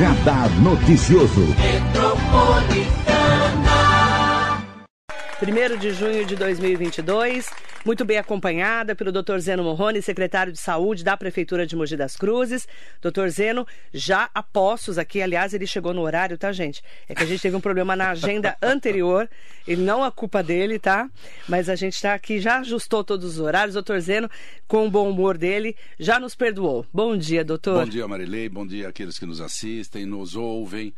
Radar Noticioso. 1 de junho de 2022, muito bem acompanhada pelo Dr. Zeno Morrone, secretário de Saúde da Prefeitura de Mogi das Cruzes. Dr. Zeno, já a postos aqui, aliás, ele chegou no horário, tá, gente? É que a gente teve um problema na agenda anterior, e não a culpa dele, tá? Mas a gente está aqui, já ajustou todos os horários. Dr. Zeno, com o bom humor dele, já nos perdoou. Bom dia, doutor. Bom dia, Marilei. Bom dia àqueles que nos assistem, nos ouvem.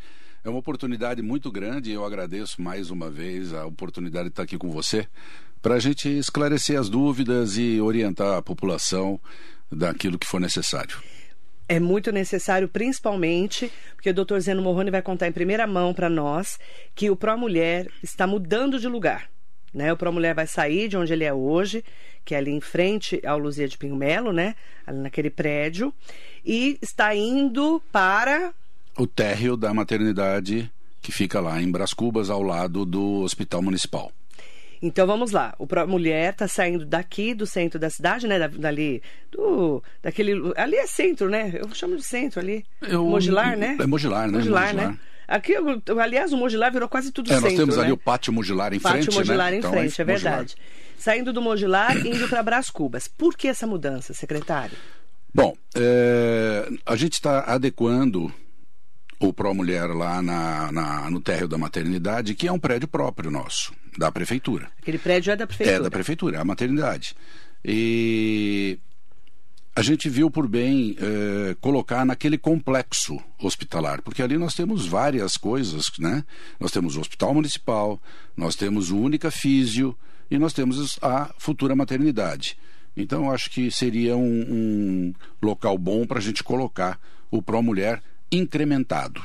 É uma oportunidade muito grande e eu agradeço mais uma vez a oportunidade de estar aqui com você para a gente esclarecer as dúvidas e orientar a população daquilo que for necessário. É muito necessário, principalmente, porque o Dr. Zeno Morrone vai contar em primeira mão para nós que o Pro Mulher está mudando de lugar. Né? O Pro Mulher vai sair de onde ele é hoje, que é ali em frente ao Luzia de Pinho Melo, né? ali naquele prédio, e está indo para o térreo da maternidade que fica lá em Bras Cubas, ao lado do Hospital Municipal. Então vamos lá. O Pro Mulher está saindo daqui do centro da cidade, né? Dali do daquele ali é centro, né? Eu chamo de centro ali. Eu, Mogilar, né? É Mogilar, né? Mogilar, né? Aqui, aliás, o Mogilar virou quase tudo é, centro. Nós temos né? ali o Pátio Mogilar em Pátio frente, Pátio Mogilar né? em então, frente, é, é verdade. Saindo do Mogilar, indo para Bras Cubas. Por que essa mudança, secretário? Bom, é, a gente está adequando o Pro Mulher lá na, na, no térreo da maternidade, que é um prédio próprio nosso, da prefeitura. Aquele prédio é da prefeitura? É da prefeitura, é a maternidade. E a gente viu por bem eh, colocar naquele complexo hospitalar, porque ali nós temos várias coisas, né? Nós temos o hospital municipal, nós temos o Única Físio e nós temos a futura maternidade. Então, eu acho que seria um, um local bom para a gente colocar o Pro Mulher incrementado.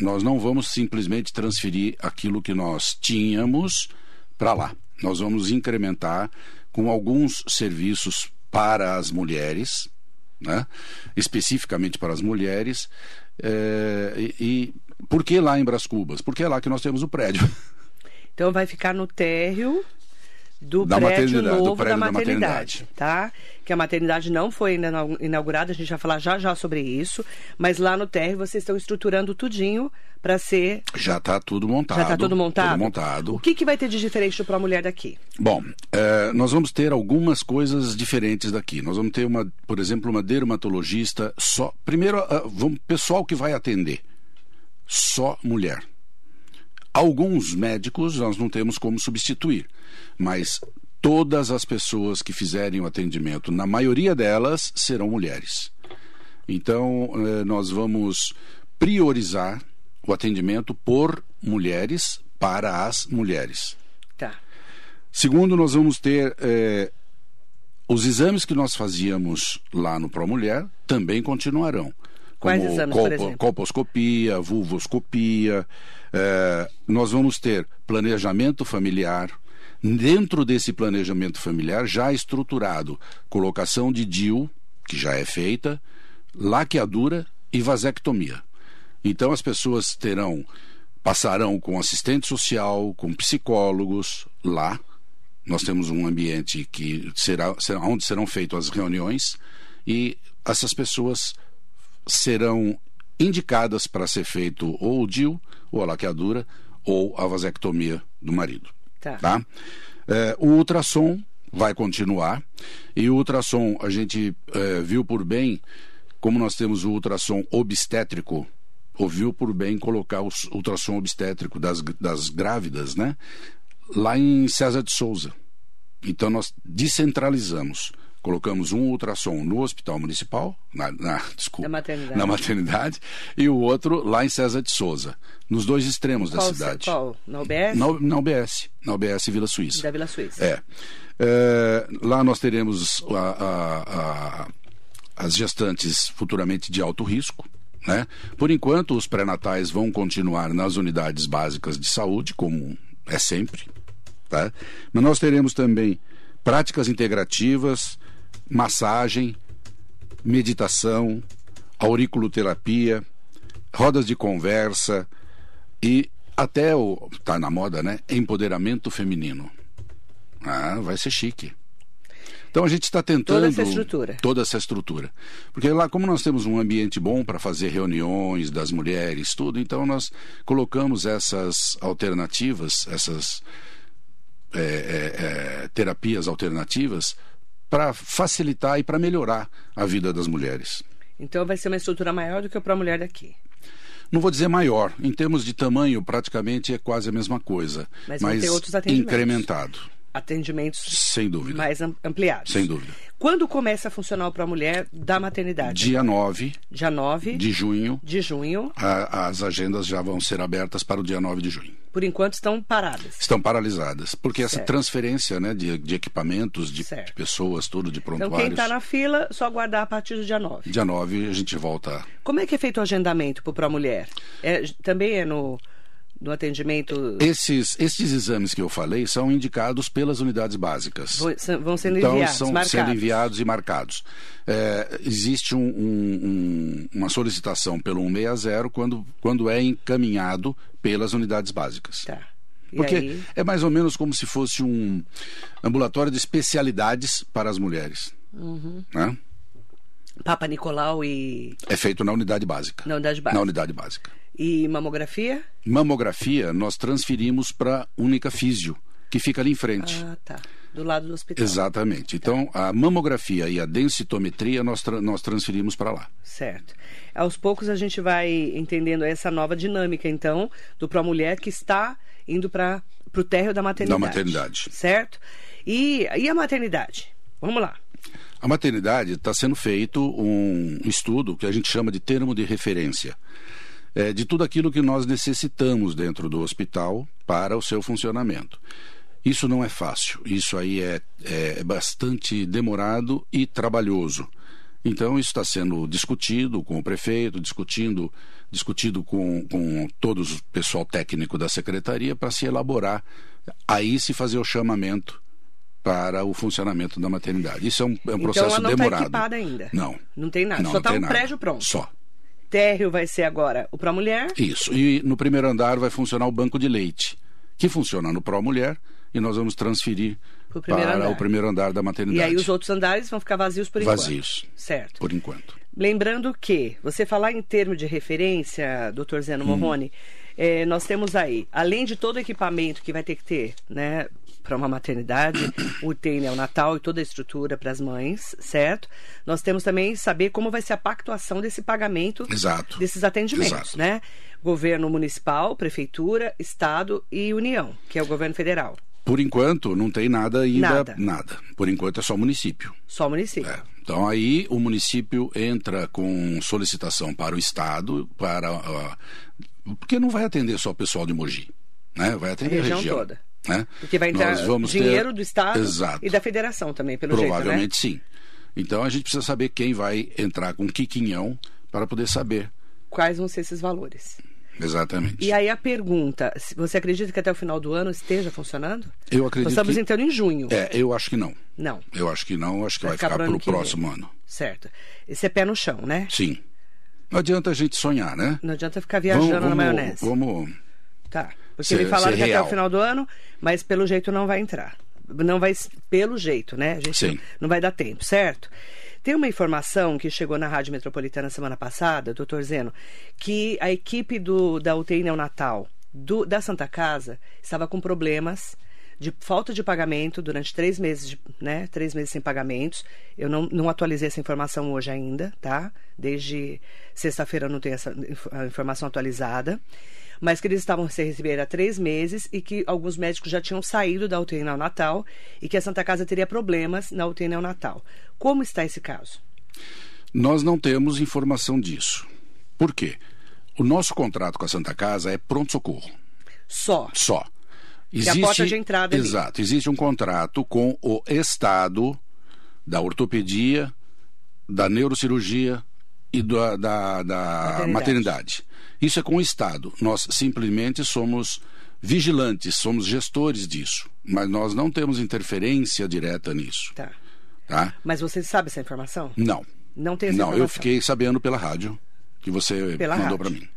Nós não vamos simplesmente transferir aquilo que nós tínhamos para lá. Nós vamos incrementar com alguns serviços para as mulheres, né? especificamente para as mulheres. É, e, e por que lá em Bras Cubas? Porque é lá que nós temos o prédio. Então vai ficar no térreo do da prédio novo do prédio da, maternidade, da maternidade, tá? Que a maternidade não foi ainda inaugurada, a gente vai falar já já sobre isso, mas lá no térreo vocês estão estruturando tudinho para ser Já está tudo montado. Já está tudo montado? Tudo montado. O que, que vai ter de diferente para a mulher daqui? Bom, é, nós vamos ter algumas coisas diferentes daqui. Nós vamos ter uma, por exemplo, uma dermatologista só. Primeiro, uh, vamos pessoal que vai atender, só mulher. Alguns médicos nós não temos como substituir, mas todas as pessoas que fizerem o atendimento, na maioria delas, serão mulheres. Então, eh, nós vamos priorizar o atendimento por mulheres para as mulheres. Tá. Segundo, nós vamos ter eh, os exames que nós fazíamos lá no Pro Mulher também continuarão. Quais como exames, colpo, colposcopia, vulvoscopia. Eh, nós vamos ter planejamento familiar. Dentro desse planejamento familiar, já estruturado, colocação de DIU, que já é feita, laqueadura e vasectomia. Então as pessoas terão, passarão com assistente social, com psicólogos lá. Nós temos um ambiente que será, será onde serão feitas as reuniões e essas pessoas serão indicadas para ser feito ou o DIU, ou a laqueadura, ou a vasectomia do marido. Tá. tá? É, o ultrassom vai continuar e o ultrassom a gente é, viu por bem, como nós temos o ultrassom obstétrico, ouviu por bem colocar o ultrassom obstétrico das, das grávidas, né? Lá em César de Souza. Então nós descentralizamos colocamos um ultrassom no hospital municipal, na, na, desculpa, Na maternidade. na maternidade, e o outro lá em César de Souza, nos dois extremos Qual, da cidade. Qual? Na UBS? Na, na UBS, na UBS Vila Suíça. Da Vila Suíça. É. É, lá nós teremos a, a, a, as gestantes futuramente de alto risco. Né? Por enquanto, os pré-natais vão continuar nas unidades básicas de saúde, como é sempre. Tá? Mas nós teremos também práticas integrativas, massagem, meditação, auriculoterapia, rodas de conversa e até o tá na moda, né? Empoderamento feminino. Ah, vai ser chique. Então a gente está tentando. Toda essa estrutura. Toda essa estrutura. Porque lá, como nós temos um ambiente bom para fazer reuniões das mulheres, tudo, então nós colocamos essas alternativas, essas é, é, é, terapias alternativas, para facilitar e para melhorar a vida das mulheres. Então vai ser uma estrutura maior do que para a mulher daqui. Não vou dizer maior, em termos de tamanho, praticamente é quase a mesma coisa, mas, mas incrementado atendimentos Sem dúvida. mais ampliados. Sem dúvida. Quando começa a funcionar o Pro Mulher da maternidade? Dia 9. Dia 9 de junho. De junho. A, as agendas já vão ser abertas para o dia 9 de junho. Por enquanto estão paradas. Estão paralisadas. Porque certo. essa transferência né, de, de equipamentos, de, de, pessoas, tudo, de prontuários. Então quem está na fila, só aguardar a partir do dia 9. Dia 9 a gente volta. Como é que é feito o agendamento para o Pro Mulher? É, também é no do atendimento? Esses, esses exames que eu falei são indicados pelas unidades básicas. Vão sendo então, enviados, são marcados. sendo enviados e marcados. É, existe um, um, uma solicitação pelo 160 quando, quando é encaminhado pelas unidades básicas. Tá. E Porque aí? é mais ou menos como se fosse um ambulatório de especialidades para as mulheres. Uhum. Né? Papa Nicolau e. É feito na unidade básica. Na unidade básica. Na unidade básica. E mamografia? Mamografia nós transferimos para Única Físio, que fica ali em frente. Ah, tá. Do lado do hospital. Exatamente. Então, a mamografia e a densitometria nós, tra nós transferimos para lá. Certo. Aos poucos a gente vai entendendo essa nova dinâmica, então, do Pro Mulher que está indo para o térreo da maternidade. Da maternidade. Certo? E, e a maternidade? Vamos lá. A maternidade está sendo feito um estudo que a gente chama de termo de referência. É, de tudo aquilo que nós necessitamos dentro do hospital para o seu funcionamento. Isso não é fácil, isso aí é, é bastante demorado e trabalhoso. Então, isso está sendo discutido com o prefeito, discutindo, discutido com, com todo o pessoal técnico da secretaria para se elaborar, aí se fazer o chamamento para o funcionamento da maternidade. Isso é um, é um processo então, ela não demorado. Está equipada ainda. Não. Não tem nada. Não, Só está um nada. prédio pronto. Só. Térreo vai ser agora o Pro Mulher. Isso. E no primeiro andar vai funcionar o banco de leite, que funciona no Pro Mulher e nós vamos transferir para andar. o primeiro andar da maternidade. E aí os outros andares vão ficar vazios por enquanto. Vazios. Certo. Por enquanto. Lembrando que, você falar em termos de referência, doutor Zeno Morrone, hum. é, nós temos aí, além de todo o equipamento que vai ter que ter, né, para uma maternidade, o UTI neonatal e toda a estrutura para as mães, certo? Nós temos também saber como vai ser a pactuação desse pagamento Exato. desses atendimentos, Exato. né? Governo municipal, prefeitura, estado e União, que é o governo federal. Por enquanto, não tem nada ainda. Nada. nada. Por enquanto é só município. Só município. É. Então aí o município entra com solicitação para o Estado, para. Uh, porque não vai atender só o pessoal de Mogi. Né? Vai atender a região, a região toda. Né? Porque vai entrar dinheiro ter... do Estado Exato. e da federação também, pelo Provavelmente jeito, né? sim. Então a gente precisa saber quem vai entrar com que quinhão para poder saber. Quais vão ser esses valores. Exatamente. E aí a pergunta, você acredita que até o final do ano esteja funcionando? Eu acredito Nós estamos que... entrando em junho. É, eu acho que não. Não. Eu acho que não, acho que vai, vai ficar, para o próximo vem. ano. Certo. Esse é pé no chão, né? Sim. Não adianta a gente sonhar, né? Não adianta ficar viajando vamos, na maionese. Vamos. Tá. Porque me falaram que até o final do ano, mas pelo jeito não vai entrar. Não vai, pelo jeito, né? A gente Sim. Não, não vai dar tempo, certo? Tem uma informação que chegou na Rádio Metropolitana semana passada, doutor Zeno, que a equipe do, da UTI neonatal do, da Santa Casa estava com problemas de falta de pagamento durante três meses, né? Três meses sem pagamentos. Eu não, não atualizei essa informação hoje ainda, tá? Desde sexta-feira eu não tenho essa informação atualizada mas que eles estavam sem receber há três meses e que alguns médicos já tinham saído da UTI neonatal e que a Santa Casa teria problemas na UTI neonatal. Como está esse caso? Nós não temos informação disso. Por quê? O nosso contrato com a Santa Casa é pronto-socorro. Só? Só. Existe, é a porta de entrada ali. Exato. Existe um contrato com o Estado da ortopedia, da neurocirurgia e da, da, da maternidade. maternidade. Isso é com o Estado. Nós simplesmente somos vigilantes, somos gestores disso. Mas nós não temos interferência direta nisso. Tá. tá? Mas você sabe essa informação? Não. Não tem essa não, informação? eu fiquei sabendo pela rádio que você pela mandou para mim.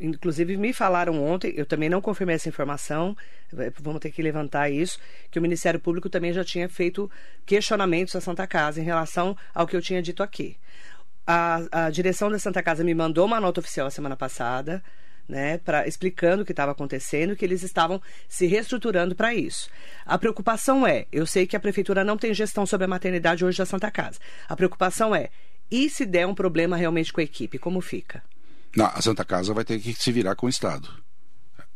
Inclusive, me falaram ontem, eu também não confirmei essa informação, eh, vamos ter que levantar isso, que o Ministério Público também já tinha feito questionamentos à Santa Casa em relação ao que eu tinha dito aqui. A, a direção da Santa Casa me mandou uma nota oficial a semana passada, né, pra, explicando o que estava acontecendo, que eles estavam se reestruturando para isso. A preocupação é, eu sei que a prefeitura não tem gestão sobre a maternidade hoje da Santa Casa. A preocupação é, e se der um problema realmente com a equipe, como fica? Não, a Santa Casa vai ter que se virar com o Estado.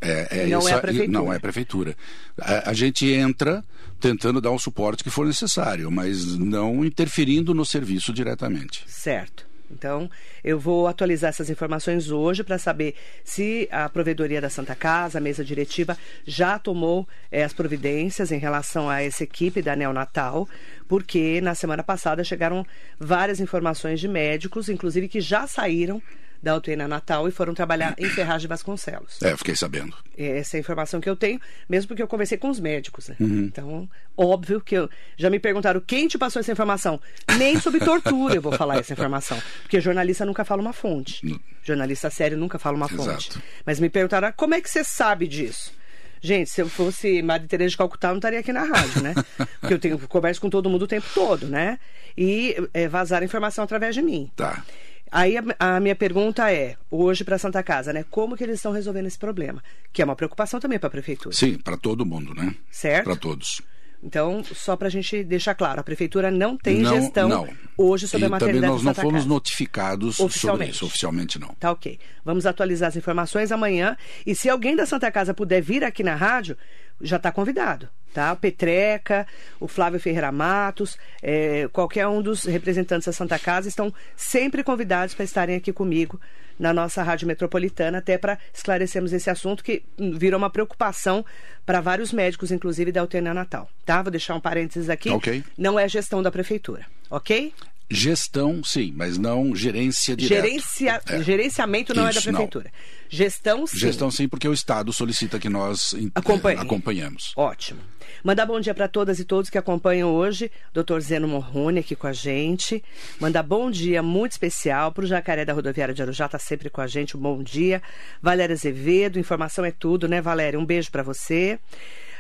É, é não essa, é a prefeitura. Não é a prefeitura. A, a, gente entra tentando dar o suporte que for necessário, mas não interferindo no serviço diretamente. Certo. Então, eu vou atualizar essas informações hoje para saber se a provedoria da Santa Casa, a mesa diretiva, já tomou é, as providências em relação a essa equipe da neonatal, porque na semana passada chegaram várias informações de médicos, inclusive que já saíram da UTI Natal e foram trabalhar em Ferraz de Vasconcelos. É, fiquei sabendo. Essa é a informação que eu tenho, mesmo porque eu conversei com os médicos, né? Uhum. Então, óbvio que eu... Já me perguntaram quem te passou essa informação. Nem sobre tortura eu vou falar essa informação. Porque jornalista nunca fala uma fonte. No... Jornalista sério nunca fala uma Exato. fonte. Mas me perguntaram, ah, como é que você sabe disso? Gente, se eu fosse Madre Teresa de Calcutá, eu não estaria aqui na rádio, né? Porque eu tenho converso com todo mundo o tempo todo, né? E é, vazar informação através de mim. Tá. Aí a, a, minha pergunta é, hoje para Santa Casa, né? Como que eles estão resolvendo esse problema? Que é uma preocupação também para a prefeitura. Sim, para todo mundo, né? Certo. Para todos. Então, só para a gente deixar claro, a prefeitura não tem não, gestão não. hoje sobre e a maternidade também nós não fomos Casa. notificados sobre isso, oficialmente não. Tá ok. Vamos atualizar as informações amanhã. E se alguém da Santa Casa puder vir aqui na rádio, já está convidado tá? O Petreca, o Flávio Ferreira Matos, é, qualquer um dos representantes da Santa Casa estão sempre convidados para estarem aqui comigo na nossa rádio metropolitana, até para esclarecermos esse assunto que virou uma preocupação para vários médicos, inclusive da UTN Natal, tá? Vou deixar um parênteses aqui. Ok. Não é gestão da prefeitura, ok? Gestão, sim, mas não gerência direta. Gerencia, é. Gerenciamento não Isso, é da prefeitura. Não. Gestão, sim. Gestão, sim, porque o Estado solicita que nós Acompanhe. acompanhemos. Ótimo. Mandar bom dia para todas e todos que acompanham hoje. Dr. Zeno Morrone aqui com a gente. Mandar bom dia muito especial para o Jacaré da Rodoviária de Arujá, está sempre com a gente. Um bom dia. Valéria Azevedo, informação é tudo, né, Valéria? Um beijo para você.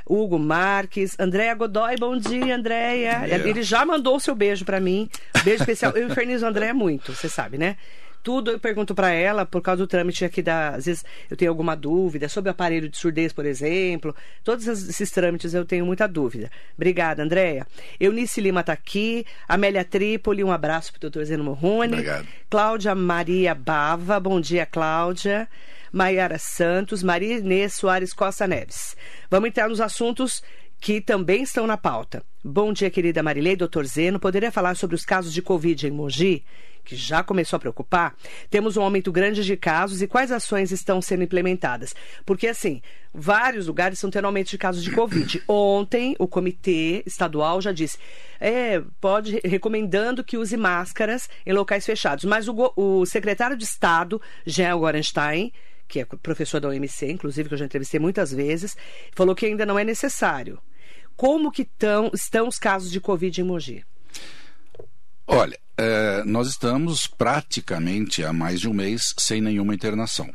Hugo Marques, Andréia Godoy, bom dia, Andréia. Ele já mandou o seu beijo para mim. Beijo especial. Eu infernizo a Andréia muito, você sabe, né? Tudo eu pergunto para ela por causa do trâmite aqui da. Às vezes eu tenho alguma dúvida sobre o aparelho de surdez, por exemplo. Todos esses trâmites eu tenho muita dúvida. Obrigada, Andréia. Eunice Lima está aqui. Amélia Trípoli, um abraço para o doutor Zeno Morrone. Obrigado. Cláudia Maria Bava, bom dia, Cláudia. Maiara Santos, Maria Inês Soares Costa Neves. Vamos entrar nos assuntos que também estão na pauta. Bom dia, querida Marilei, doutor Zeno. Poderia falar sobre os casos de Covid em Mogi? que já começou a preocupar, temos um aumento grande de casos e quais ações estão sendo implementadas? Porque, assim, vários lugares estão tendo aumento de casos de Covid. Ontem, o comitê estadual já disse, é, pode, recomendando que use máscaras em locais fechados. Mas o, o secretário de Estado, Jean Gorenstein, que é professor da OMC, inclusive, que eu já entrevistei muitas vezes, falou que ainda não é necessário. Como que tão, estão os casos de Covid em Mogi? Olha, é, nós estamos praticamente há mais de um mês sem nenhuma internação.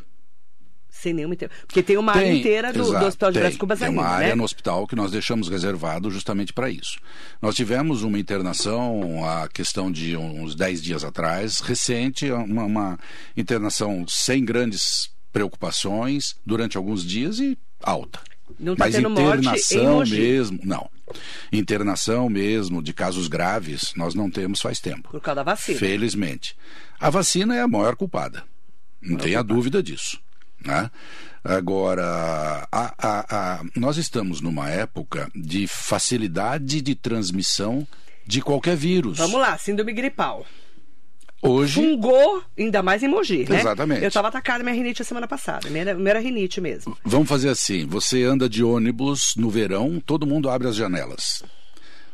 Sem nenhuma internação. Porque tem uma tem, área inteira do, exato, do Hospital de Brás Cubas Tem ainda, uma área né? no hospital que nós deixamos reservado justamente para isso. Nós tivemos uma internação, a questão de uns 10 dias atrás, recente, uma, uma internação sem grandes preocupações durante alguns dias e alta. Não tá Mas internação mesmo, não. Internação mesmo de casos graves, nós não temos faz tempo. Por causa da vacina. Felizmente. A vacina é a maior culpada. Não tenha dúvida disso. Né? Agora, a, a, a, nós estamos numa época de facilidade de transmissão de qualquer vírus. Vamos lá, síndrome gripal. Hoje. Fungou, ainda mais em Mogi, né? Exatamente. Eu estava atacada minha rinite a semana passada. Minha, minha era rinite mesmo. Vamos fazer assim: você anda de ônibus no verão, todo mundo abre as janelas.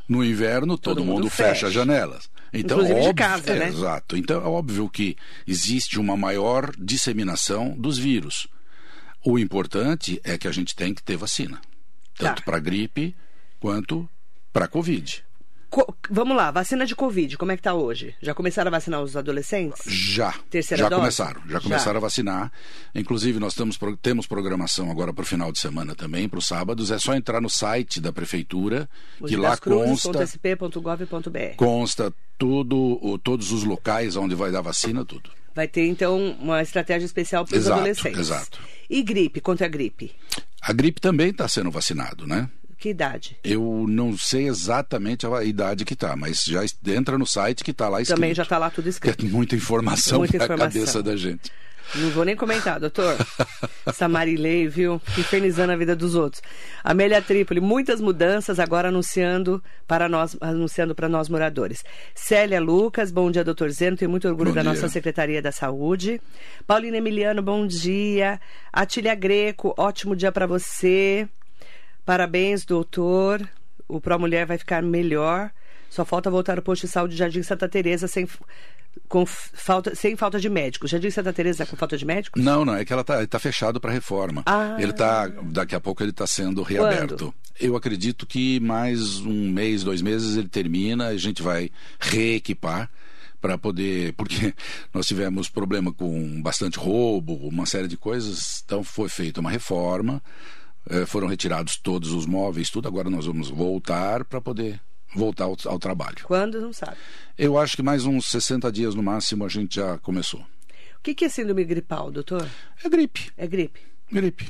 No inverno, todo, todo mundo, mundo fecha. as janelas. Então, Inclusive óbvio, de casa, é, né? Exato. Então é óbvio que existe uma maior disseminação dos vírus. O importante é que a gente tem que ter vacina. Tanto tá. para gripe quanto para Covid. Co- vamos lá, vacina de Covid, como é que tá hoje? Já começaram a vacinar os adolescentes? Já. Terceira já dose? começaram. Já Já. começaram a vacinar. Inclusive, nós temos, temos programação agora para o final de semana também, para os sábados. É só entrar no site da prefeitura, que lá consta, consta tudo, todos os locais onde vai dar vacina, tudo. Vai ter, então, uma estratégia especial para os adolescentes. exato. E gripe, contra a gripe? A gripe também está sendo vacinado, né? Que idade? Eu não sei exatamente a idade que tá, mas já entra no site que está lá escrito. Também já está lá tudo escrito. é muita informação Muita para a informação. cabeça da gente. Não vou nem comentar, doutor. Essa Marilei, viu? Infernizando a vida dos outros. Amélia Trípoli, muitas mudanças agora anunciando para nós, anunciando para nós moradores. Célia Lucas, bom dia, doutor Zeno. Tenho muito orgulho Bom da dia. nossa Secretaria da Saúde. Paulina Emiliano, bom dia. Atília Greco, ótimo dia para você. Parabéns, doutor. O Pro Mulher vai ficar melhor. Só falta voltar ao posto de saúde Jardim Santa Teresa sem, com falta, sem falta de médicos. Jardim Santa Teresa com falta de médicos? Não, não, é que ela tá, tá fechado para reforma. Ah. Ele tá, daqui a pouco ele está sendo reaberto. Eu acredito que mais um mês, dois meses ele termina, a gente vai reequipar para poder, porque nós tivemos problema com bastante roubo, uma série de coisas, então foi feita uma reforma, foram retirados todos os móveis, tudo. Agora nós vamos voltar para poder voltar ao, ao trabalho. Quando? Não sabe. Eu acho que mais uns 60 dias no máximo a gente já começou. O que que é síndrome gripal, doutor? É gripe, É gripe. gripe.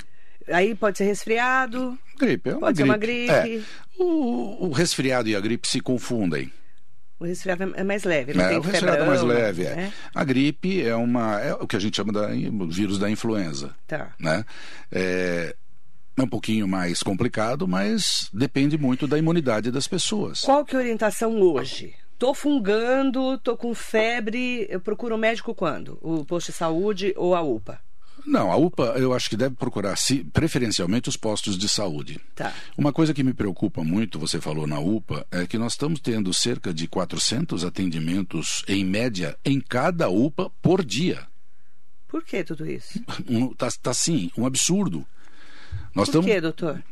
Aí pode ser resfriado. Gripe, é uma Pode ser gripe. uma gripe. É. O, o resfriado e a gripe se confundem. O resfriado é mais leve. Não né? tem O resfriado é mais leve. É. né? A gripe é uma é o que a gente chama de vírus da influenza. Tá. Né? É, é um pouquinho mais complicado, mas depende muito da imunidade das pessoas. Qual que é a orientação hoje? Tô fungando, tô com febre, eu procuro um médico quando? O posto de saúde ou a UPA? Não, a UPA eu acho que deve procurar se- preferencialmente os postos de saúde. Tá. Uma coisa que me preocupa muito, você falou na UPA, é que nós estamos tendo cerca de 400 atendimentos em média em cada UPA por dia. Por que tudo isso? Um, tá, tá sim, um absurdo. Nós Por estamos que, doutor?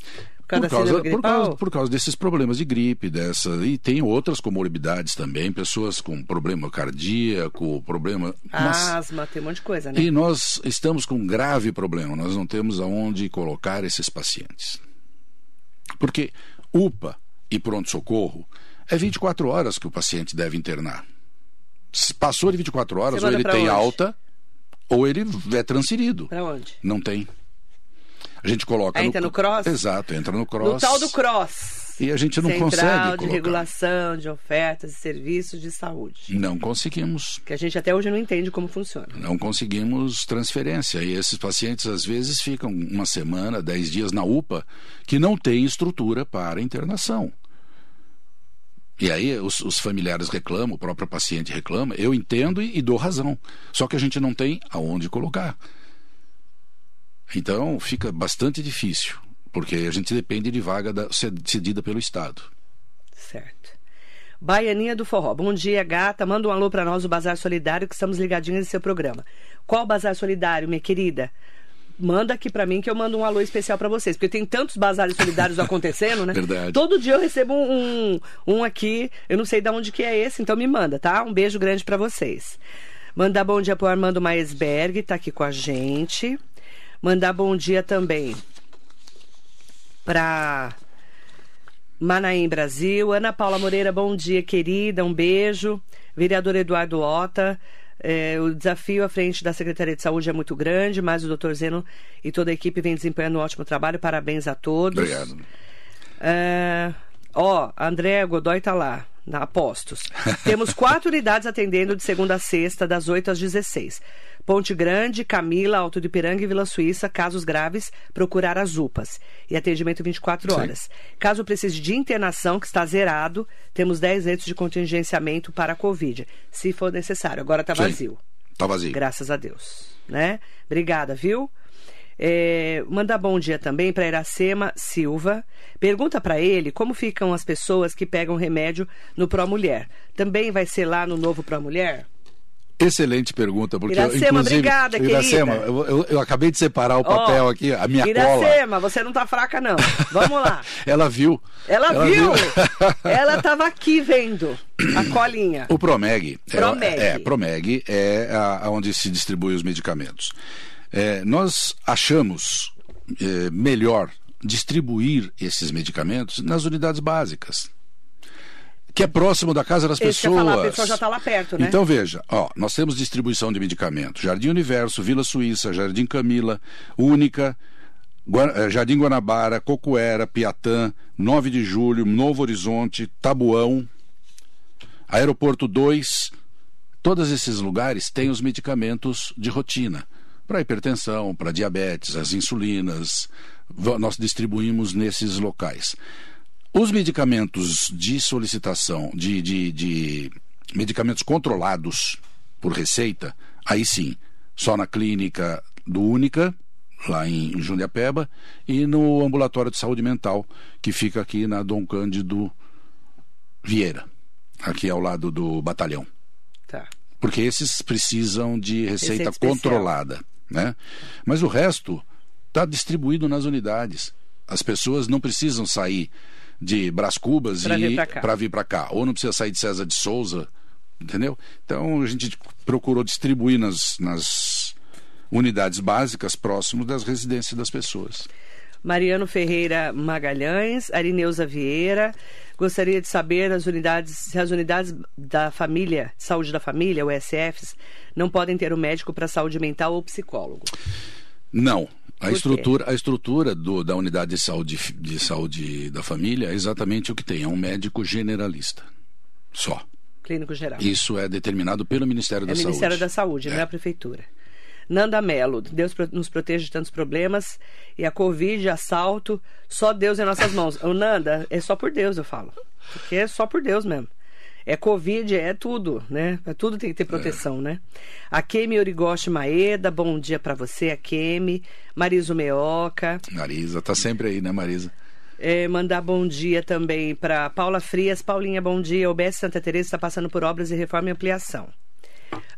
Por causa por causa, por, causa, por causa desses problemas de gripe, dessa e tem outras comorbidades também, pessoas com problema cardíaco, problema. mas- Asma, tem um monte de coisa, né? e nós estamos com um grave problema, nós não temos aonde colocar esses pacientes. Porque UPA e pronto-socorro é 24 horas que o paciente deve internar. Se passou de 24 horas, ou ele tem onde? alta, ou ele é transferido. Pra onde? Não tem. A gente coloca. Entra no cross? Exato, entra no cross. No tal do CROSS. E a gente não Central consegue de colocar. Regulação de Ofertas e Serviços de Saúde. Não conseguimos. Que a gente até hoje não entende como funciona. Não conseguimos transferência. E esses pacientes, às vezes, ficam uma semana, dez dias na UPA, que não tem estrutura para internação. E aí os, os familiares reclamam, o próprio paciente reclama, eu entendo e, e dou razão. Só que a gente não tem aonde colocar. Então fica bastante difícil, porque a gente depende de vaga da- cedida pelo Estado. Certo. Baianinha do Forró. Bom dia, gata. Manda um alô para nós, o Bazar Solidário, que estamos ligadinhos nesse seu programa. Qual Bazar Solidário, minha querida? Manda aqui para mim que eu mando um alô especial para vocês, porque tem tantos bazares solidários acontecendo, né? Verdade. Todo dia eu recebo um, um, um aqui, eu não sei de onde que é esse, então me manda, tá? Um beijo grande para vocês. Mandar bom dia pro Armando Maesberg, tá aqui com a gente. Mandar bom dia também para Manaim Brasil. Ana Paula Moreira, bom dia, querida, um beijo. Vereador Eduardo Ota, eh, o desafio à frente da Secretaria de Saúde é muito grande, mas o doutor Zeno e toda a equipe vem desempenhando um ótimo trabalho. Parabéns a todos. Obrigado. É, ó, André Godoy tá lá, na Apostos. Temos quatro unidades atendendo de segunda a sexta, das 8 às 16. Ponte Grande, Camila, Alto de Piranga e Vila Suíça, casos graves, procurar as UPAs. E atendimento 24 Sim. horas. Caso precise de internação, que está zerado, temos 10 leitos de contingenciamento para a Covid, se for necessário. Agora está Sim. vazio. Tá vazio. Graças a Deus. Né? Obrigada, viu? É, mandar bom dia também para Iracema Silva. Pergunta para ele como ficam as pessoas que pegam remédio no Pro Mulher. Também vai ser lá no novo Pro Mulher? Excelente pergunta, porque Iracema, eu, inclusive, obrigada, Iracema, querida. eu, eu, eu acabei de separar o papel Ó, aqui, a minha Iracema, cola. você não tá fraca, não. Vamos lá. Ela viu. Ela, viu? Ela tava aqui vendo a colinha. O Promeg, é- Promeg. é, Promeg é a, a onde se distribui os medicamentos. É, nós achamos é, melhor distribuir esses medicamentos nas unidades básicas, que é próximo da casa das Esse pessoas. falar, a pessoa já está lá perto, né? Então veja, ó, nós temos distribuição de medicamentos: Jardim Universo, Vila Suíça, Jardim Camila, Única, Gua- eh, Jardim Guanabara, Cocuera, Piatã, 9 de Julho, Novo Horizonte, Tabuão, Aeroporto 2. Todos esses lugares têm os medicamentos de rotina. Para hipertensão, para diabetes, as insulinas, nós distribuímos nesses locais. Os medicamentos de solicitação, de, de, de medicamentos controlados por receita, aí sim, só na clínica do Única, lá em Jundiapeba, e no ambulatório de saúde mental, que fica aqui na Dom Cândido Vieira, aqui ao lado do batalhão. Tá. Porque esses precisam de receita, Receita controlada, né? Mas o resto está distribuído nas unidades. As pessoas não precisam sair de Brás Cubas Pra e para vir para cá, ou não precisa sair de César de Souza, entendeu? Então a gente procurou distribuir nas, nas unidades básicas próximo das residências das pessoas. Mariano Ferreira Magalhães, Arineuza Vieira. Gostaria de saber as unidades, se as unidades da família, de saúde da família, USFs, não podem ter um médico para saúde mental ou psicólogo. Não. A estrutura, a estrutura do, da unidade de saúde, de saúde da família é exatamente o que tem. É um médico generalista. Só. Clínico geral. Isso é determinado pelo Ministério é da o Saúde. Ministério da Saúde, não é a Prefeitura. Nanda Melo, Deus nos protege de tantos problemas. E a Covid, assalto, só Deus em nossas mãos. Ô, Nanda, é só por Deus, eu falo. Porque é só por Deus mesmo. É Covid, é tudo, né? É tudo tem que ter proteção, né? A Kemi Origoshi Maeda, bom dia pra você, a Kemi. Mariso Meoca. Marisa, tá sempre aí, né, Marisa? É, mandar bom dia também para Paula Frias. Paulinha, bom dia. O BS Santa Teresa está passando por obras de reforma e ampliação.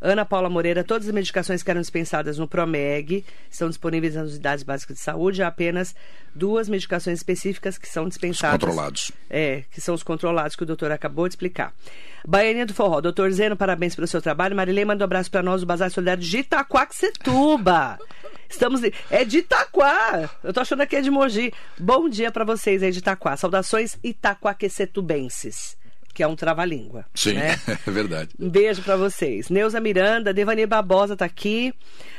Ana Paula Moreira, todas as medicações que eram dispensadas no Promeg estão disponíveis nas unidades básicas de saúde. Há apenas duas medicações específicas que são dispensadas. Controlados. É, que são os controlados que o doutor acabou de explicar. Baianinha do Forró, doutor Zeno, parabéns pelo seu trabalho. Marilei manda um abraço para nós do Bazar Solidário de Itaquaquecetuba. Estamos. de- É de Itaquá. Eu tô achando que é de Mogi. Bom dia para vocês aí de Itaquá. Saudações itaquaquecetubenses, que é um trava-língua. Sim, né? é verdade. Um beijo pra vocês. Neuza Miranda, Devani Barbosa tá aqui.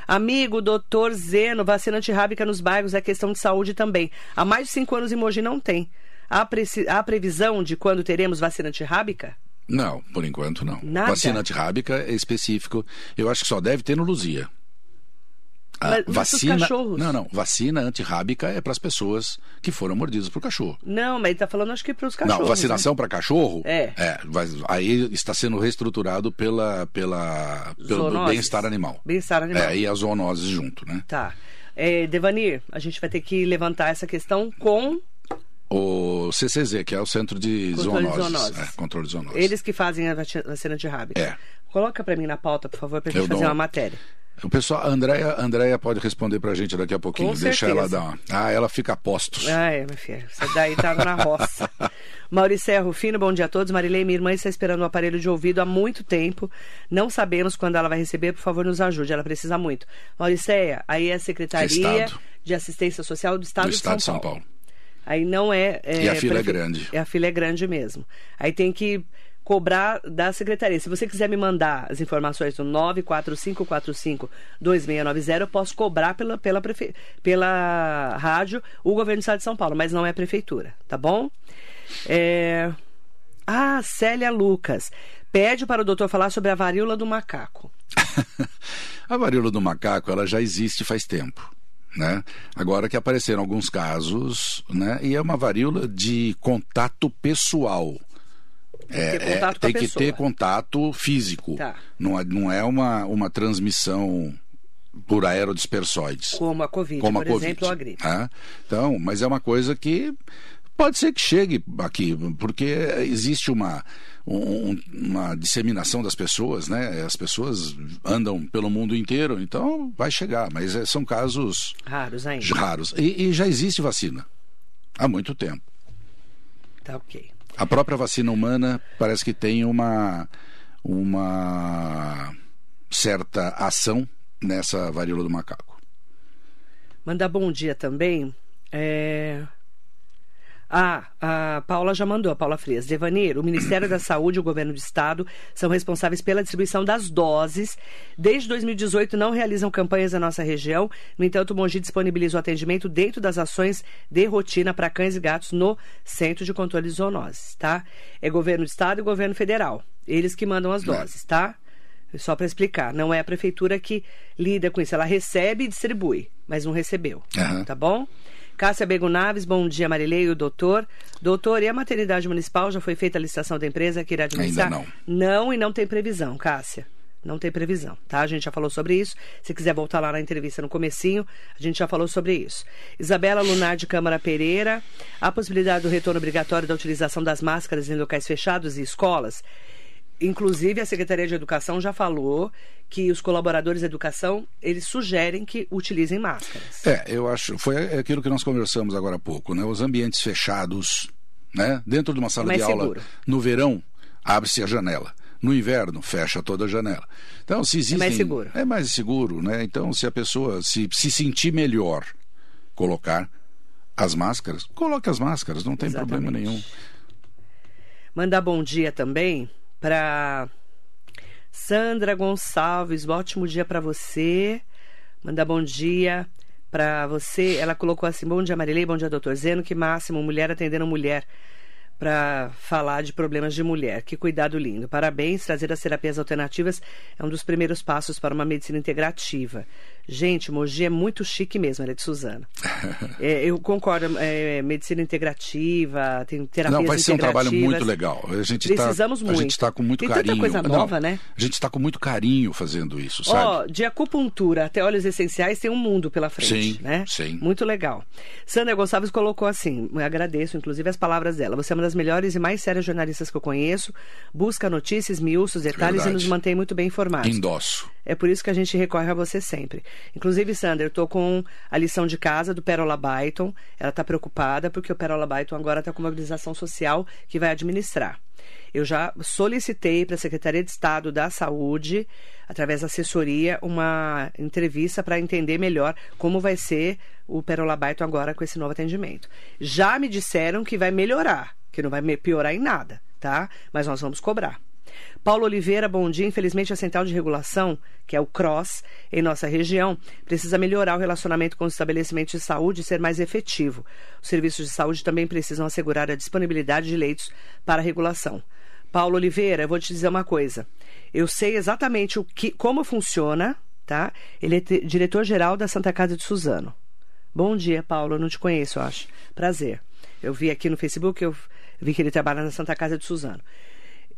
Amigo, doutor Zeno, vacina antirrábica nos bairros é questão de saúde também. Há mais de cinco anos em Mogi não tem. Há, preci- há previsão de quando teremos vacina antirrábica? Não, por enquanto não. Nada? Vacina antirrábica é específico. Eu acho que só deve ter no Luzia. A Mas- vacina. cachorros? Não, não. Vacina antirrábica é para as pessoas que foram mordidas por cachorro. Não, mas ele tá falando acho que pros cachorros. não, vacinação né? para cachorro É. vai- aí está sendo reestruturado pela, pela, pelo Zoonoses. bem-estar animal. Bem-estar animal. É, e as zoonoses junto, né? Tá. É, Devanir, a gente vai ter que levantar essa questão com O CCZ, que é o Centro de Controle de Zoonoses. Zoonoses. É, controle de zoonoses. eles que fazem a vaci- vacina antirrábica. É. Coloca pra mim na pauta, por favor, pra gente Eu fazer dou- uma matéria. O pessoal, a Andréia, Andréia pode responder pra gente daqui a pouquinho. Com Deixa certeza. ela dar uma... Ah, ela fica a postos. Ah, é, minha filha. Você daí tá na roça. Maurício Rufino, bom dia a todos. Marilei, minha irmã está esperando um aparelho de ouvido há muito tempo. Não sabemos quando ela vai receber. Por favor, nos ajude. Ela precisa muito. Mauricéia, aí é a Secretaria Estado. de Assistência Social do Estado, do de, Estado São de São Paulo. Paulo. Aí não é. E a fila é grande. É, a fila é grande mesmo. Aí tem que cobrar da secretaria. Se você quiser me mandar as informações do 945452690, eu posso cobrar pela, pela, prefe... pela rádio o governo do estado de São Paulo, mas não é a prefeitura, tá bom? É... Ah, Célia Lucas. Pede para o doutor falar sobre a varíola do macaco. a varíola do macaco, ela já existe faz tempo. Né? Agora que apareceram alguns casos, né? e é uma varíola de contato pessoal. É, ter contato é, tem que pessoa. ter contato físico. Tá. Não, é, não é uma, uma transmissão por aerodispersóides. Como a Covid, como por a Covid. exemplo, ou a gripe. né? Então, mas é uma coisa que Pode ser que chegue aqui, porque existe uma, um, uma disseminação das pessoas, né? As pessoas andam pelo mundo inteiro, então vai chegar, mas é, são casos raros ainda. Raros. E, e já existe vacina há muito tempo. Tá ok. A própria vacina humana parece que tem uma, uma certa ação nessa varíola do macaco. Mandar bom dia também. É... Ah, a Paula já mandou, a Paula Frias. Devanir, o Ministério da Saúde e o Governo do Estado são responsáveis pela distribuição das doses. Desde 2018 não realizam campanhas na nossa região. No entanto, o Mogi disponibiliza o atendimento dentro das ações de rotina para cães e gatos no Centro de Controle de Zoonoses, tá? É Governo do Estado e Governo Federal. Eles que mandam as doses, tá? Só para explicar, não é a prefeitura que lida com isso. Ela recebe e distribui, mas não recebeu, Uhum. tá bom? Cássia Bego Naves, bom dia, Marilei, o doutor. Doutor, e a maternidade municipal já foi feita a licitação da empresa que irá administrar? Ainda Não, e não tem previsão, Cássia. Não tem previsão, tá? A gente já falou sobre isso. Se quiser voltar lá na entrevista no comecinho, a gente já falou sobre isso. Isabela Lunar de Câmara Pereira, a possibilidade do retorno obrigatório da utilização das máscaras em locais fechados e escolas. Inclusive, a Secretaria de Educação já falou que os colaboradores da educação, eles sugerem que utilizem máscaras. É, eu acho, foi aquilo que nós conversamos agora há pouco, né? Os ambientes fechados, né? Dentro de uma sala mais de aula, seguro. no verão, abre-se a janela. No inverno, fecha toda a janela. Então, se existem... mais seguro. É mais seguro, né? Então, se a pessoa se, se sentir melhor colocar as máscaras, coloque as máscaras, não tem Exatamente. problema nenhum. Mandar bom dia também para Sandra Gonçalves. Ótimo dia para você. Mandar bom dia para você. Ela colocou assim: Bom dia, Marilei. Bom dia, doutor Zeno. Que máximo, mulher atendendo mulher. Para falar de problemas de mulher. Que cuidado lindo. Parabéns. Trazer as terapias alternativas é um dos primeiros passos para uma medicina integrativa. Gente, Mogi é muito chique mesmo, ela é de Suzana. É, eu concordo. é, medicina integrativa, tem terapias Não, vai ser um trabalho muito legal. A gente Precisamos tá, muito. A gente está com muito Tem tanta carinho. coisa Não, nova, né? A gente está com muito carinho fazendo isso, sabe? Ó, de acupuntura até óleos essenciais tem um mundo pela frente, Sim, né? sim. Muito legal. Sandra Gonçalves colocou assim, agradeço inclusive as palavras dela. Você é uma das melhores e mais sérias jornalistas que eu conheço, busca notícias, miúços, detalhes Verdade. e nos mantém muito bem informados. Endosso. É por isso que a gente recorre a você sempre. Inclusive, Sandra, eu tô com a lição de casa do Perola Byton. Ela tá preocupada porque o Perola Byton agora tá com uma organização social que vai administrar. Eu já solicitei para a Secretaria de Estado da Saúde, através da assessoria, uma entrevista para entender melhor como vai ser o Perola Byton agora com esse novo atendimento. Já me disseram que vai melhorar, que não vai piorar em nada, tá? Mas nós vamos cobrar. Paulo Oliveira, bom dia. Infelizmente, a central de regulação, que é o CROSS, em nossa região, precisa melhorar o relacionamento com os estabelecimentos de saúde e ser mais efetivo. Os serviços de saúde também precisam assegurar a disponibilidade de leitos para a regulação. Paulo Oliveira, eu vou te dizer uma coisa. Eu sei exatamente o que, como funciona, tá? Ele é diretor-geral da Santa Casa de Suzano. Bom dia, Paulo. Eu não te conheço, eu acho. Prazer. Eu vi aqui no Facebook, eu vi que ele trabalha na Santa Casa de Suzano.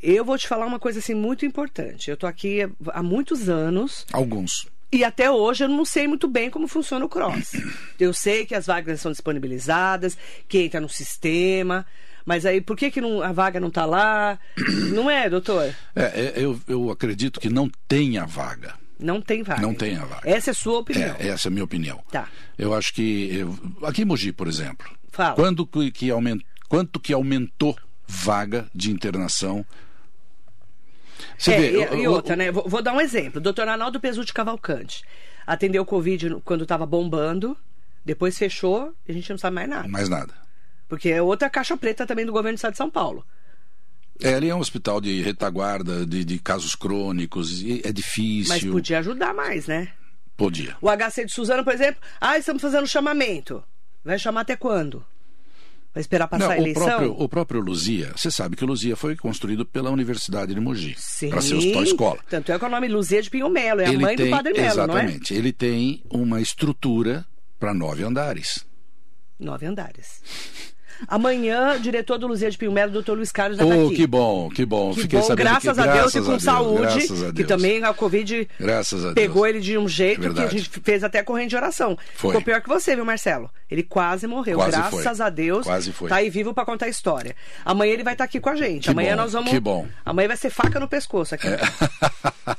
Eu vou te falar uma coisa assim muito importante. Eu tô aqui há muitos anos Alguns. e até hoje eu não sei muito bem como funciona o cross. Eu sei que as vagas são disponibilizadas, que entra no sistema, mas aí por que, que não- a vaga não está lá? Não é, doutor? É, é, eu, eu acredito que não tenha vaga. Não tem vaga. Não tem a vaga. Essa é a sua opinião. É, essa é a minha opinião. Tá. Eu acho que. eu- aqui em Mogi, por exemplo. Fala. Quando que, que aument, quanto que aumentou vaga de internação? Você É, vê, e, o- e o- outra, né? Vou, vou dar um exemplo. Doutor Arnaldo Pesutti Cavalcante atendeu o Covid quando estava bombando, depois fechou e a gente não sabe mais nada. Mais nada. Porque é outra caixa preta também do governo do estado de São Paulo. É, ali é um hospital de retaguarda de, de casos crônicos, e é difícil. Mas podia ajudar mais, né? Podia. O HC de Suzano, por exemplo, ah, estamos fazendo chamamento. Vai chamar até quando? Vai esperar passar Não, a o eleição? próprio, o próprio Luzia, você sabe que o Luzia foi construído pela Universidade de Mogi Sim. para ser hospital escola. Tanto é que o nome Luzia de Pinho Melo, é a mãe do Padre Melo, não é? exatamente. Ele tem uma estrutura para nove andares. Nove andares. Amanhã, diretor do Luzia de Pinho Melo, doutor Luiz Carlos já tá Oh, que bom, que bom. Que Fiquei bom, sabendo graças que, a Deus graças e com a Deus, saúde, graças a que também a Covid Graças a Deus. pegou ele de um jeito que a gente fez até corrente de oração. Foi. Ficou pior que você, viu, Marcelo? Ele quase morreu, Quase graças foi. a Deus. Quase foi. Tá aí vivo para contar a história. Amanhã ele vai estar aqui com a gente. Que Amanhã bom, nós vamos. que bom. É. Amanhã vai ser faca no pescoço aqui.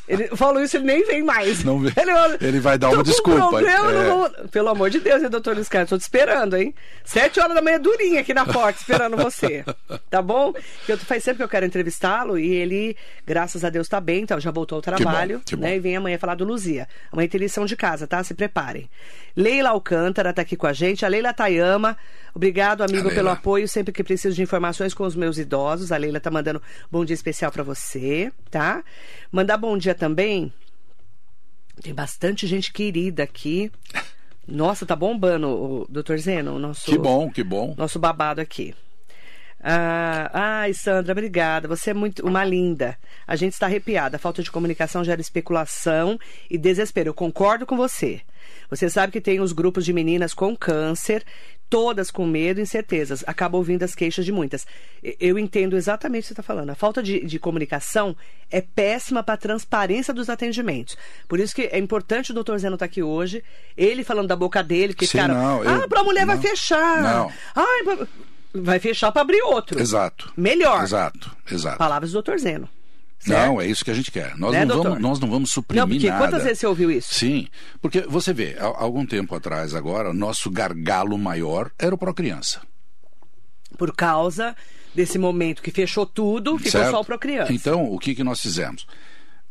Ele falou isso, ele nem vem mais. Não vem. Ele, Ele vai dar "Tô uma desculpa." problema, É. não vou- Pelo amor de Deus, hein, doutor Luiz Carlos? Tô te esperando, hein? Sete horas da manhã, durinha aqui na porta, esperando você. Tá bom? Eu, faz sempre que eu quero entrevistá-lo e ele, graças a Deus, tá bem, então já voltou ao trabalho, que bom. né? E vem amanhã falar do Luzia. Amanhã tem lição de casa, tá? Se preparem. Leila Alcântara tá aqui com a gente. A Leila Tayama, obrigado, amigo, pelo apoio. Sempre que preciso de informações com os meus idosos. A Leila tá mandando bom dia especial para você, tá? Mandar bom dia também. Tem bastante gente querida aqui. Nossa, tá bombando, o doutor Zeno, o nosso, Que bom, que bom. nosso babado aqui. Ah, ai, Sandra, obrigada. Você é muito uma linda. A gente está arrepiada. A falta de comunicação gera especulação e desespero. Eu concordo com você. Você sabe que tem os grupos de meninas com câncer, todas com medo e incertezas. Acaba ouvindo as queixas de muitas. Eu entendo exatamente o que você está falando. A falta de, de comunicação é péssima para a transparência dos atendimentos. Por isso que é importante o doutor Zeno estar aqui hoje, ele falando da boca dele, que Sim, cara, não, eu- ah, para a mulher vai não, fechar. não. Ai, vai fechar para abrir outro. Exato. Melhor. Exato, exato. Palavras do doutor Zeno. Certo? Não, é isso que a gente quer. Nós, Né, não, doutor? vamos, nós não vamos suprimir Não, porque nada. quantas vezes você ouviu isso? Sim, porque você vê, há algum tempo atrás agora, o nosso gargalo maior era o Procriança. Por causa desse momento que fechou tudo, ficou certo? só o Procriança. Então, o que, que nós fizemos?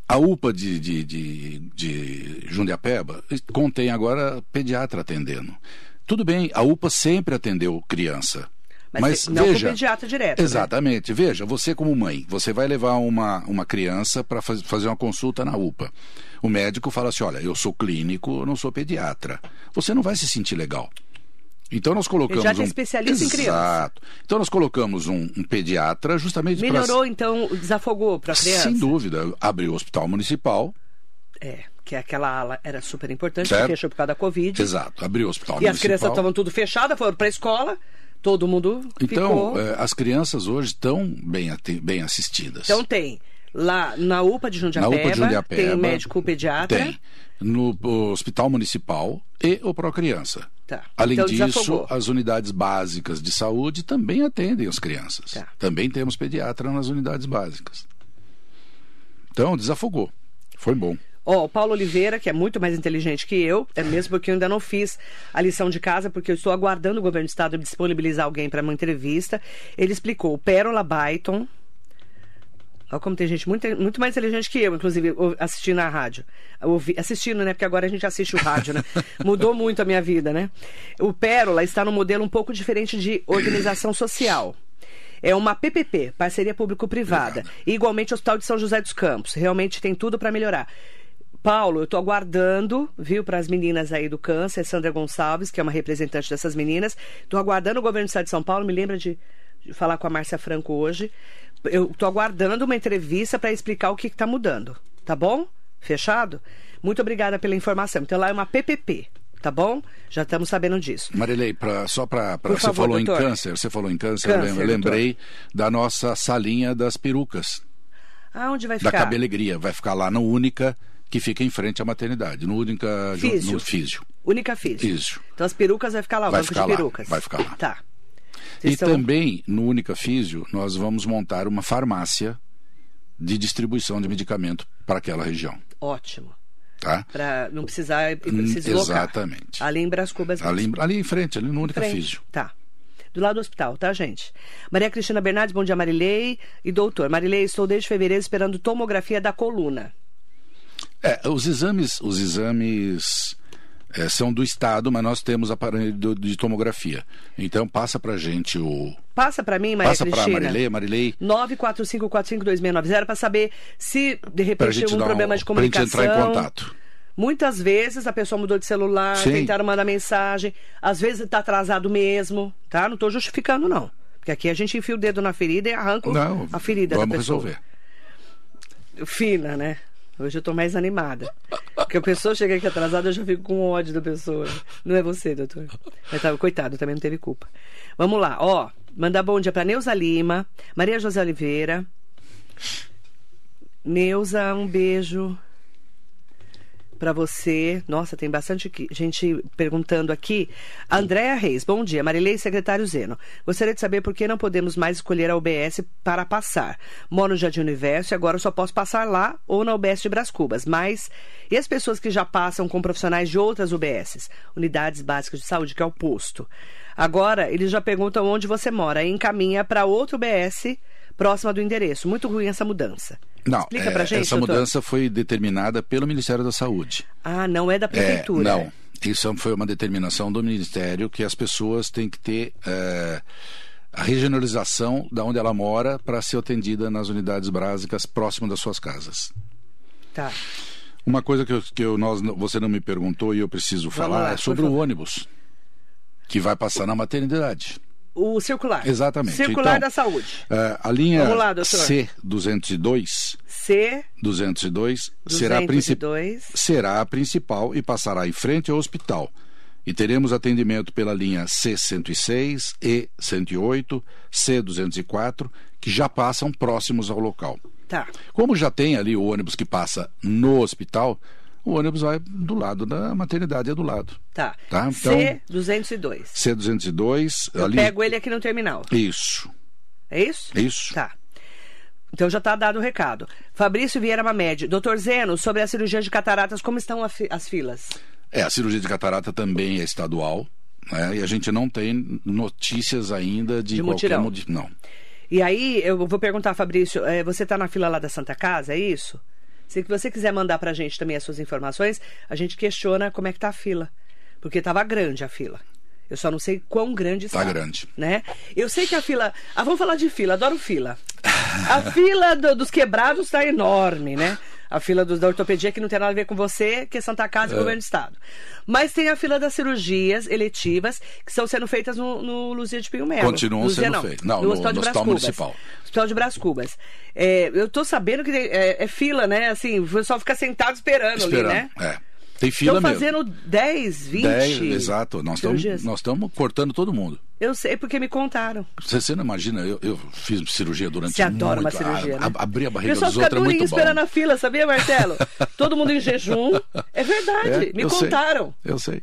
A UPA de, de, de, de Jundiapeba contém agora pediatra atendendo. Tudo bem, a UPA sempre atendeu criança. Mas Mas, não com veja, pediatra direto, né? Exatamente. Veja, você como mãe, você vai levar uma, uma criança para faz, fazer uma consulta na UPA. O médico fala assim: olha, eu sou clínico, eu não sou pediatra. Você não vai se sentir legal. Então nós colocamos já tem um especialista em criança. Exato. Então nós colocamos um, um pediatra justamente para Melhorou, então, desafogou para a criança? sem dúvida, abriu o hospital municipal. É, que aquela ala era super importante, Certo. fechou por causa da Covid. Exato, abriu o hospital E as municipal. crianças estavam tudo fechadas, foram para a escola, todo mundo Então, ficou. eh, as crianças hoje estão bem, bem assistidas. Então tem lá na UPA de Na Jundiapeba, UPA de Jundiapeba. tem médico pediatra. Tem. No Hospital Municipal e o Procriança. Tá. Além Então, disso, as unidades básicas de saúde também atendem as crianças. Tá. Também temos pediatra nas unidades básicas. Então, desafogou. Foi bom. Ó, o Paulo Oliveira, que é muito mais inteligente que eu, é mesmo porque eu ainda não fiz a lição de casa, porque eu estou aguardando o governo do estado disponibilizar alguém para uma entrevista. Ele explicou, Pérola Byton. Olha como tem gente muito, muito mais inteligente que eu, inclusive, assistindo a rádio. Ouvi- assistindo, né? Porque agora a gente assiste o rádio, né? Mudou muito a minha vida, né? O Pérola está num modelo um pouco diferente de organização social. É uma PPP, parceria público-privada. E igualmente o Hospital de São José dos Campos. Realmente tem tudo para melhorar. Paulo, eu estou aguardando, viu, para as meninas aí do câncer, Sandra Gonçalves, que é uma representante dessas meninas. Estou aguardando o governo do Estado de São Paulo, me lembra de, de falar com a Márcia Franco hoje. Eu estou aguardando uma entrevista para explicar o que está mudando. Tá bom? Fechado? Muito obrigada pela informação. Então lá é uma PPP, tá bom? Já estamos sabendo disso. Marilei, pra, só para. Você favor, falou em doutor. câncer, você falou em câncer, Câncer, eu lem- eu lembrei da nossa salinha das perucas, Ah, onde vai da ficar? cabelegria. Vai ficar lá no Única, que fica em frente à maternidade. No Única. Físio. No Físio. Única Físio. Isso. Então as perucas vai ficar lá, o Vai ficar de lá, perucas. vai ficar lá. Tá. E Vocês são- também, no Única Físio, nós vamos montar uma farmácia de distribuição de medicamento para aquela região. Ótimo. Tá? Para não precisar Hum, se deslocar. exatamente. Ali em Brás Cubas. mesmo. Ali, ali em frente, ali no Única Frente. Físio. Tá. Do lado do hospital, tá, gente? Maria Cristina Bernardes, bom dia, Marilei. E doutor, Marilei, estou desde fevereiro esperando tomografia da coluna. É, os exames, os exames é, são do Estado, mas nós temos aparelho de tomografia. Então passa pra gente o. Passa para mim, Maria passa Cristina. Marilei, Marilei. 945452690 para saber se de repente teve um problema um, de pra gente comunicação. entrar em contato. Muitas vezes a pessoa mudou de celular, Sim. tentaram mandar mensagem, às vezes está atrasado mesmo, tá? Não estou justificando, não. Porque aqui a gente enfia o dedo na ferida e arranca Não, a ferida vamos da pessoa. resolver. Fina, né? Hoje eu tô mais animada. Porque a pessoa chega aqui atrasada, eu já fico com ódio da pessoa. Não é você, doutor. Mas tá, coitado, também não teve culpa. Vamos lá, ó. Mandar bom dia pra Neuza Lima, Maria José Oliveira. Neuza, um beijo. Para você. Nossa, tem bastante gente perguntando aqui. Andréa Reis, bom dia. Marilei, secretário Zeno. Gostaria de saber por que não podemos mais escolher a UBS para passar. Moro no Jardim Universo e agora só posso passar lá ou na UBS de Bras Cubas. Mas e as pessoas que já passam com profissionais de outras UBSs? Unidades Básicas de Saúde, que é o posto. Agora, eles já perguntam onde você mora e encaminha para outra UBS próxima do endereço. Muito ruim essa mudança. Não, Explica é, pra gente, essa doutor. mudança foi determinada pelo Ministério da Saúde. Ah, não é da prefeitura. É, não, isso foi uma determinação do Ministério que as pessoas têm que ter é, a regionalização da onde ela mora para ser atendida nas unidades básicas próximo das suas casas. Tá. Uma coisa que, eu, que eu, nós, você não me perguntou e eu preciso Vamos falar lá, é sobre o ônibus que vai passar na maternidade. O circular. Exatamente. Circular então, da saúde. Uh, a linha lá, C202. C 202 será a, será a principal e passará em frente ao hospital. E teremos atendimento pela linha C106, E108, C204, que já passam próximos ao local. Tá. Como já tem ali o ônibus que passa no hospital, o ônibus vai do lado da maternidade, é do lado. Tá. tá? Então, C202. C202. Eu ali... pego ele aqui no terminal. Isso. É isso? Isso. Tá. Então já está dado o recado. Fabrício Vieira Mamed. Doutor Zeno, sobre a cirurgia de cataratas, como estão as filas? É, a cirurgia de catarata também é estadual. Né? E a gente não tem notícias ainda de, de qualquer mutirão. Não. E aí, eu vou perguntar, Fabrício, é, você está na fila lá da Santa Casa, é isso? Se você quiser mandar para a gente também as suas informações, a gente questiona como é que tá a fila. Porque estava grande a fila. Eu só não sei quão grande está. Está grande. Né? Eu sei que a fila. Ah, vamos falar de fila, adoro fila. A fila do, dos quebrados está enorme, né? A fila dos, da ortopedia que não tem nada a ver com você, que é Santa Casa e é. Governo do Estado. Mas tem a fila das cirurgias eletivas que estão sendo feitas no, no Luzia de Pinho Melo. Continuam Luzia, sendo feitas. Não, no, no Hospital, de Hospital Municipal. Hospital de Brás Cubas. É, eu tô sabendo que é, é, fila, né? Assim, o pessoal fica sentado esperando, esperando ali, né? É. Tem fila Estão fazendo 10, 20 10, Exato. Nós estamos, cortando todo mundo. Eu sei porque me contaram. Você, você não imagina, eu, eu fiz cirurgia durante Você adora muito, uma cirurgia, a, né? a, abrir a barriga dos outros é muito bom. esperando a fila, sabia, Marcelo? todo mundo em jejum. É verdade, é, me contaram. Sei, eu sei.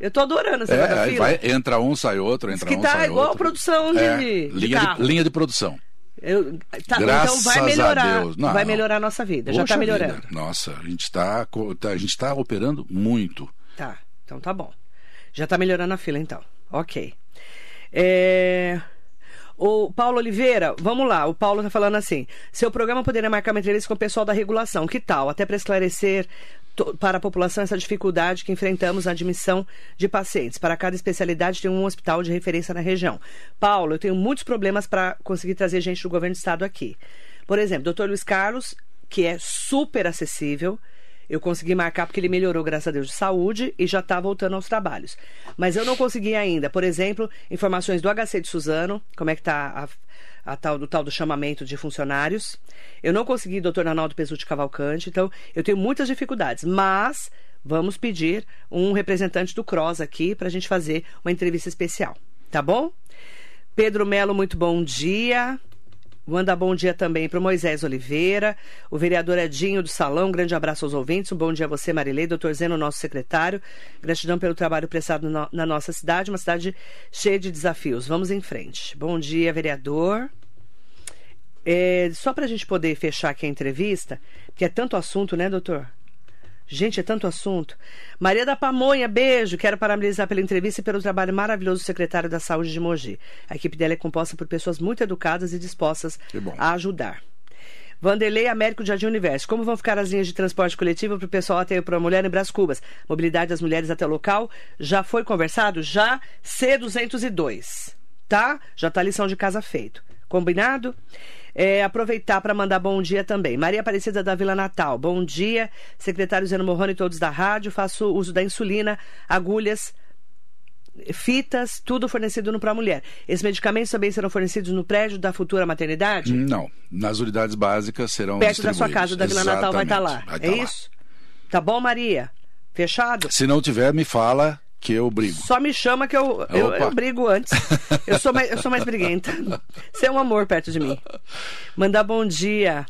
Eu tô adorando essa é, fila. Vai, entra um, sai outro, entra que um, tá sai igual outro. a produção de, é, de, linha de, linha de produção. Eu, tá, então vai melhorar. Não, vai melhorar a nossa vida. Já está melhorando. Vida. Nossa, a gente está tá, a gente tá operando muito. Tá, então tá bom. Já está melhorando a fila, então. Ok. É... O Paulo Oliveira, vamos lá. O Paulo está falando assim: seu programa poderia marcar uma entrevista com o pessoal da regulação. Que tal? Até para esclarecer para a população essa dificuldade que enfrentamos na admissão de pacientes. Para cada especialidade tem um hospital de referência na região. Paulo, eu tenho muitos problemas para conseguir trazer gente do governo do estado aqui. Por exemplo, doutor Luiz Carlos, que é super acessível, eu consegui marcar porque ele melhorou, graças a Deus, de saúde e já está voltando aos trabalhos. Mas eu não consegui ainda, por exemplo, informações do HC de Suzano, como é que está a, a tal, do tal do chamamento de funcionários. Eu não consegui doutor Arnaldo Pesutti Cavalcante, então eu tenho muitas dificuldades, mas vamos pedir um representante do CROSS aqui para a gente fazer uma entrevista especial, tá bom? Pedro Melo, muito bom dia. Manda bom dia também para o Moisés Oliveira, o vereador Edinho do Salão. Um grande abraço aos ouvintes. Um bom dia a você, Marilei, doutor Zeno, nosso secretário. Gratidão pelo trabalho prestado no, na nossa cidade, uma cidade cheia de desafios. Vamos em frente. Bom dia, vereador. É, só para a gente poder fechar aqui a entrevista, porque é tanto assunto, né, doutor? Gente, é tanto assunto. Maria da Pamonha, beijo. Quero parabenizar pela entrevista e pelo trabalho maravilhoso do secretário da Saúde de Mogi. A equipe dela é composta por pessoas muito educadas e dispostas a ajudar. Vanderlei Américo de Jardim Universo. Como vão ficar as linhas de transporte coletivo para o pessoal até para a mulher em Brás Cubas? Mobilidade das mulheres até o local. Já foi conversado? Já C202. Tá? Já está a lição de casa feito. Combinado? É, aproveitar para mandar bom dia também. Maria Aparecida da Vila Natal. Bom dia, secretário Zeno Morrone e todos da rádio. Faço uso da insulina, agulhas, fitas, tudo fornecido no Pro Mulher. Esses medicamentos também serão fornecidos no prédio da futura maternidade? Não. Nas unidades básicas serão Perto da sua casa, da Vila Natal, vai estar tá lá. Vai tá é lá. isso? Tá bom, Maria? Fechado? Se não tiver, me fala que eu brigo. Só me chama que eu, eu, eu, brigo antes. Eu sou, mais, eu sou mais briguenta. Você é um amor perto de mim. Mandar bom dia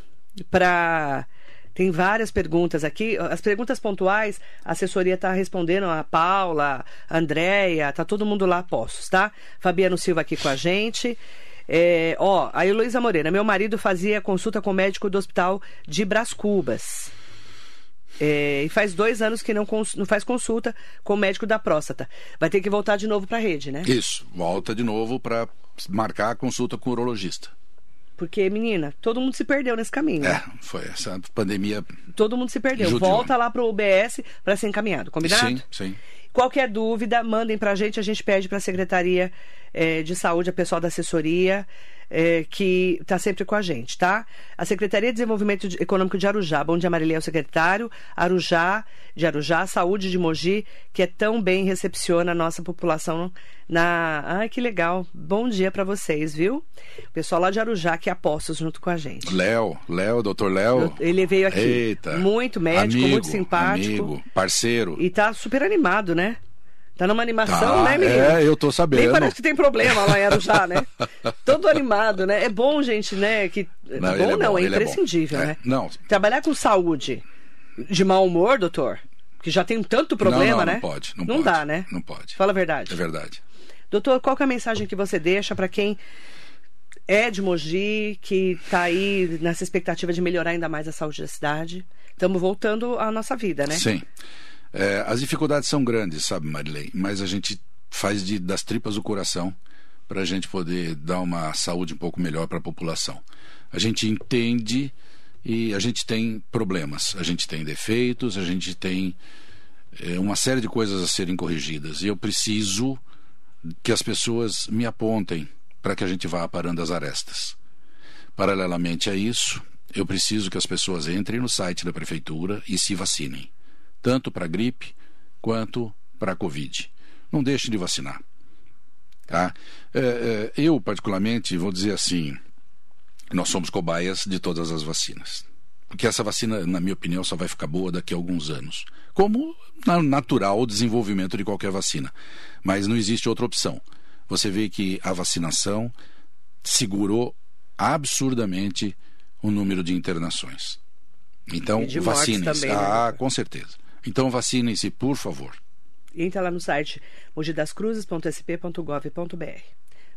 para Tem várias perguntas aqui. As perguntas pontuais, a assessoria está respondendo, a Paula, a Andréia, tá todo mundo lá a postos, tá? Fabiano Silva aqui com a gente. É, ó, a Heloísa Moreira, meu marido fazia consulta com o médico do hospital de Bras Cubas. É, e faz dois anos que não, cons- não faz consulta com o médico da próstata. Vai ter que voltar de novo para a rede, né? Isso, volta de novo para marcar a consulta com o urologista. Porque, menina, todo mundo se perdeu nesse caminho. É, foi essa pandemia. Todo mundo se perdeu. Judiou. Volta lá pro UBS para ser encaminhado, combinado? Sim, sim. Qualquer dúvida, mandem pra gente, a gente pede para a Secretaria eh, de Saúde, a pessoal da assessoria, eh, que está sempre com a gente, tá? A Secretaria de Desenvolvimento de- Econômico de Arujá, bom dia Marilê, é o secretário, Arujá, de Arujá, Saúde de Mogi, que é tão bem recepciona a nossa população na... Ai, que legal, bom dia para vocês, viu? O pessoal lá de Arujá, que é apostos junto com a gente. Léo, Léo, doutor Léo. Ele veio aqui, Eita. muito médico, Amigo, muito simpático. Amigo, parceiro. E tá super animado, né? Tá numa animação, Tá, né, menino? é, eu tô sabendo. Nem parece que tem problema lá em Arujá, né? Todo animado, né? É bom, gente, né? Que... Não, bom é não, bom, é é imprescindível, É, né? não. Trabalhar com saúde de mau humor, doutor, que já tem tanto problema, não, não, né? Não pode, não, Não pode. dá, né? Não pode. Fala a verdade. É verdade. Doutor, qual que é a mensagem que você deixa para quem é de Mogi, que está aí nessa expectativa de melhorar ainda mais a saúde da cidade? Estamos voltando à nossa vida, né? Sim. É, as dificuldades são grandes, sabe, Marilei? Mas a gente faz de, das tripas o coração para a gente poder dar uma saúde um pouco melhor para a população. A gente entende e a gente tem problemas, a gente tem defeitos, a gente tem é, uma série de coisas a serem corrigidas. E eu preciso que as pessoas me apontem para que a gente vá aparando as arestas. Paralelamente a isso, eu preciso que as pessoas entrem no site da prefeitura e se vacinem, tanto para gripe quanto para a Covid. Não deixem de vacinar. Tá? É, é, eu, particularmente, vou dizer assim: nós somos cobaias de todas as vacinas. Porque essa vacina, na minha opinião, só vai ficar boa daqui a alguns anos. Como na- natural o desenvolvimento de qualquer vacina. Mas não existe outra opção. Você vê que a vacinação segurou absurdamente o número de internações. Então, vacinem-se. também, né, ah, com certeza. Então, vacinem-se, por favor. Entra lá no site mogidascruzes.sp.gov.br.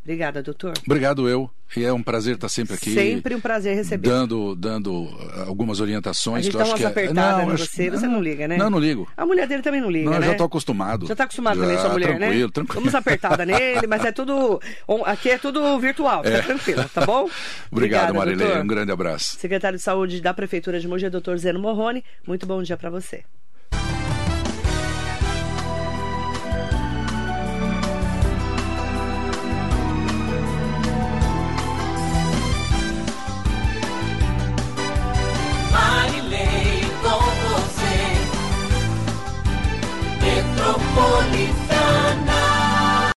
Obrigada, doutor. Obrigado eu. E é um prazer estar sempre aqui. Sempre um prazer receber. Dando, dando ah, algumas orientações. A gente que dá umas que é- apertadas Não, em acho- você, você não liga, né? Não, não ligo. A mulher dele também não liga, Não, eu né? já estou acostumado. Já está acostumado Já, também, sua mulher, né? tranquilo, tranquilo. Vamos apertada nele, mas é tudo. Aqui é tudo virtual, fica É. tranquilo, tá bom? Obrigado, Obrigada, doutor. Um grande abraço. Secretário de Saúde da Prefeitura de Mogi, doutor Zeno Morrone. Muito bom dia para você.